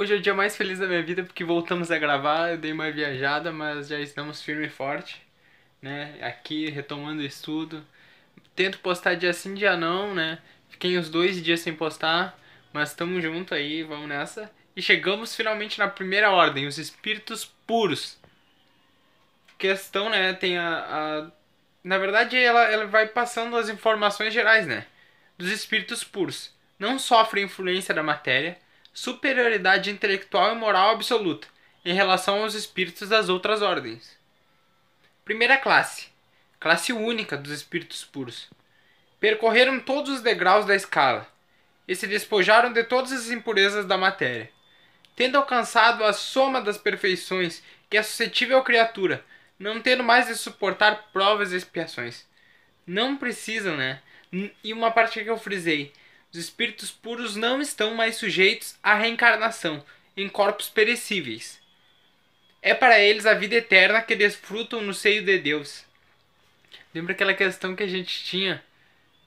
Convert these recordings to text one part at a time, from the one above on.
Hoje é o dia mais feliz da minha vida porque voltamos a gravar, eu dei uma viajada, mas já estamos firme e forte, né? Aqui retomando o estudo. Tento postar dia sim, dia não, né? Fiquei uns dois dias sem postar, mas estamos junto aí, vamos nessa. E chegamos finalmente na primeira ordem, os espíritos puros. Questão, né? Tem a. a... Na verdade, ela, ela vai passando as informações gerais, né? Dos espíritos puros. Não sofrem influência da matéria superioridade intelectual e moral absoluta em relação aos espíritos das outras ordens. Primeira classe classe única dos espíritos puros. Percorreram todos os degraus da escala e se despojaram de todas as impurezas da matéria. Tendo alcançado a soma das perfeições que é suscetível à criatura, não tendo mais de suportar provas e expiações. Não precisam, né? E uma parte que eu frisei: os espíritos puros não estão mais sujeitos à reencarnação em corpos perecíveis. É para eles a vida eterna que desfrutam no seio de Deus. Lembra aquela questão que a gente tinha?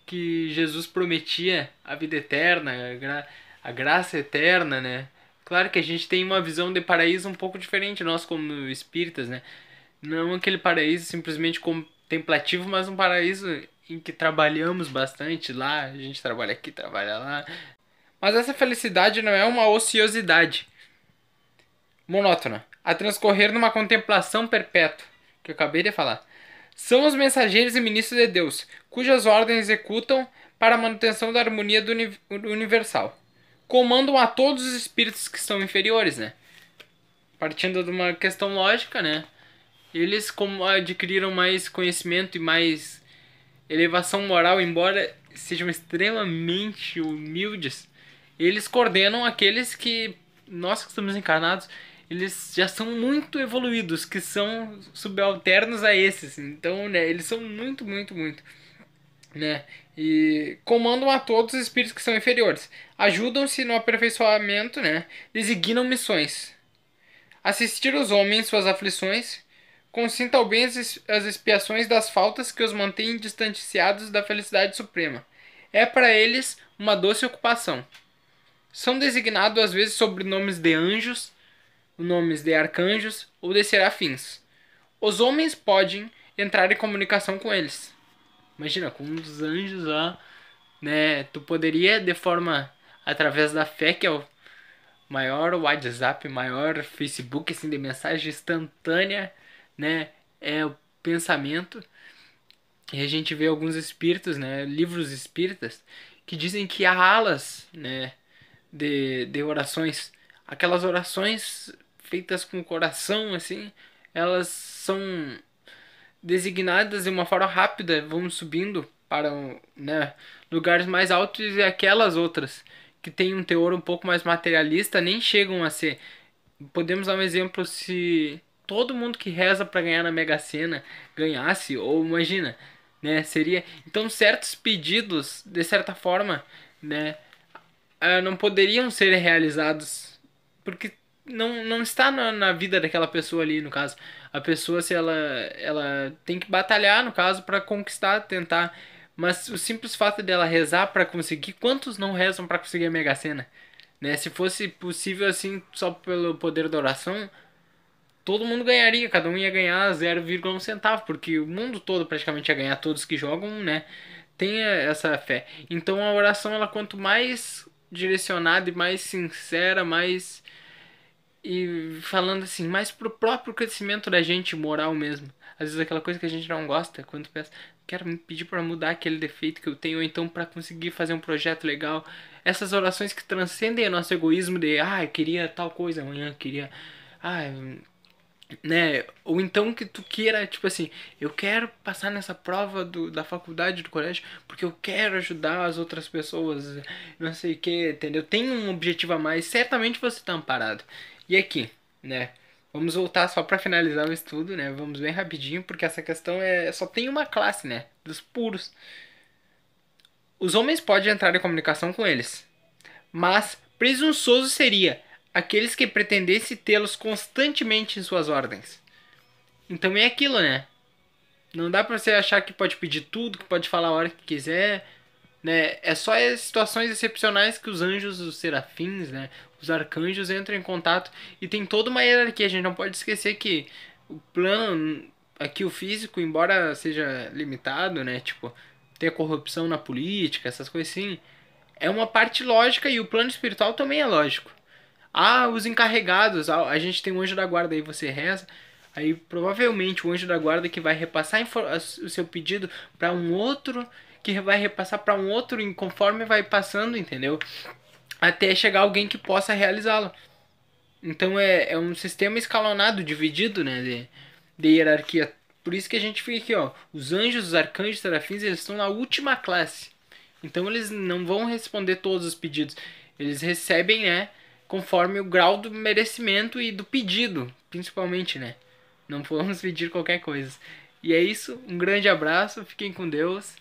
Que Jesus prometia a vida eterna, a, gra a graça eterna, né? Claro que a gente tem uma visão de paraíso um pouco diferente, nós como espíritas, né? Não aquele paraíso simplesmente contemplativo, mas um paraíso em que trabalhamos bastante lá, a gente trabalha aqui, trabalha lá. Mas essa felicidade não é uma ociosidade monótona, a transcorrer numa contemplação perpétua, que eu acabei de falar. São os mensageiros e ministros de Deus, cujas ordens executam para a manutenção da harmonia do uni universal. Comandam a todos os espíritos que são inferiores, né? Partindo de uma questão lógica, né? Eles como adquiriram mais conhecimento e mais elevação moral, embora sejam extremamente humildes, eles coordenam aqueles que nós que estamos encarnados, eles já são muito evoluídos, que são subalternos a esses. Então, né, eles são muito, muito, muito, né? E comandam a todos os espíritos que são inferiores. Ajudam-se no aperfeiçoamento, né? Designam missões. Assistir os homens suas aflições Consinta ao bem as expiações das faltas que os mantêm distanciados da felicidade suprema. É para eles uma doce ocupação. São designados às vezes sobrenomes de anjos, nomes de arcanjos ou de serafins. Os homens podem entrar em comunicação com eles. Imagina, com os anjos lá, né? Tu poderia de forma através da fé, que é o maior WhatsApp, maior Facebook assim de mensagem instantânea né, é o pensamento. E a gente vê alguns espíritos, né, livros espíritas, que dizem que há alas, né, de, de orações. Aquelas orações feitas com o coração, assim, elas são designadas de uma forma rápida, vão subindo para né, lugares mais altos e aquelas outras que têm um teor um pouco mais materialista nem chegam a ser. Podemos dar um exemplo se todo mundo que reza para ganhar na Mega Sena ganhasse, ou imagina, né, seria, então certos pedidos, de certa forma, né, ah, não poderiam ser realizados, porque não, não está na, na vida daquela pessoa ali, no caso. A pessoa, se ela, ela tem que batalhar, no caso, para conquistar, tentar. Mas o simples fato dela rezar para conseguir, quantos não rezam para conseguir a Mega Sena? Né? Se fosse possível assim, só pelo poder da oração, todo mundo ganharia, cada um ia ganhar 0,1 centavo, porque o mundo todo praticamente ia ganhar, todos que jogam, né? Tem essa fé. Então a oração, ela quanto mais direcionada e mais sincera, mais. E falando assim, mais pro próprio crescimento da gente moral mesmo. Às vezes aquela coisa que a gente não gosta, quando pensa, quero me pedir para mudar aquele defeito que eu tenho, ou então para conseguir fazer um projeto legal. Essas orações que transcendem o nosso egoísmo de, ah, eu queria tal coisa amanhã, queria. Ah, né? Ou então que tu queira, tipo assim, eu quero passar nessa prova do, da faculdade, do colégio, porque eu quero ajudar as outras pessoas, não sei o que, entendeu? Tem um objetivo a mais, certamente você tá amparado. E aqui, né? Vamos voltar só para finalizar o estudo, né? Vamos bem rapidinho, porque essa questão é só tem uma classe, né? Dos puros. Os homens podem entrar em comunicação com eles, mas presunçoso seria aqueles que pretendessem tê-los constantemente em suas ordens. Então é aquilo, né? Não dá pra você achar que pode pedir tudo, que pode falar a hora que quiser. né? É só em situações excepcionais que os anjos, os serafins, né? Os arcanjos entram em contato e tem toda uma hierarquia. A gente não pode esquecer que o plano aqui o físico, embora seja limitado, né? Tipo, ter corrupção na política, essas coisas assim, é uma parte lógica e o plano espiritual também é lógico. Ah, os encarregados, a gente tem um anjo da guarda aí, você reza, aí provavelmente o anjo da guarda que vai repassar o seu pedido para um outro, que vai repassar para um outro conforme vai passando, entendeu? Até chegar alguém que possa realizá-lo. Então é, é um sistema escalonado, dividido, né, de, de hierarquia. Por isso que a gente fica aqui, ó, os anjos, os arcanjos, os serafins, eles estão na última classe. Então eles não vão responder todos os pedidos. Eles recebem, né, conforme o grau do merecimento e do pedido, principalmente, né? Não vamos pedir qualquer coisa. E é isso, um grande abraço, fiquem com Deus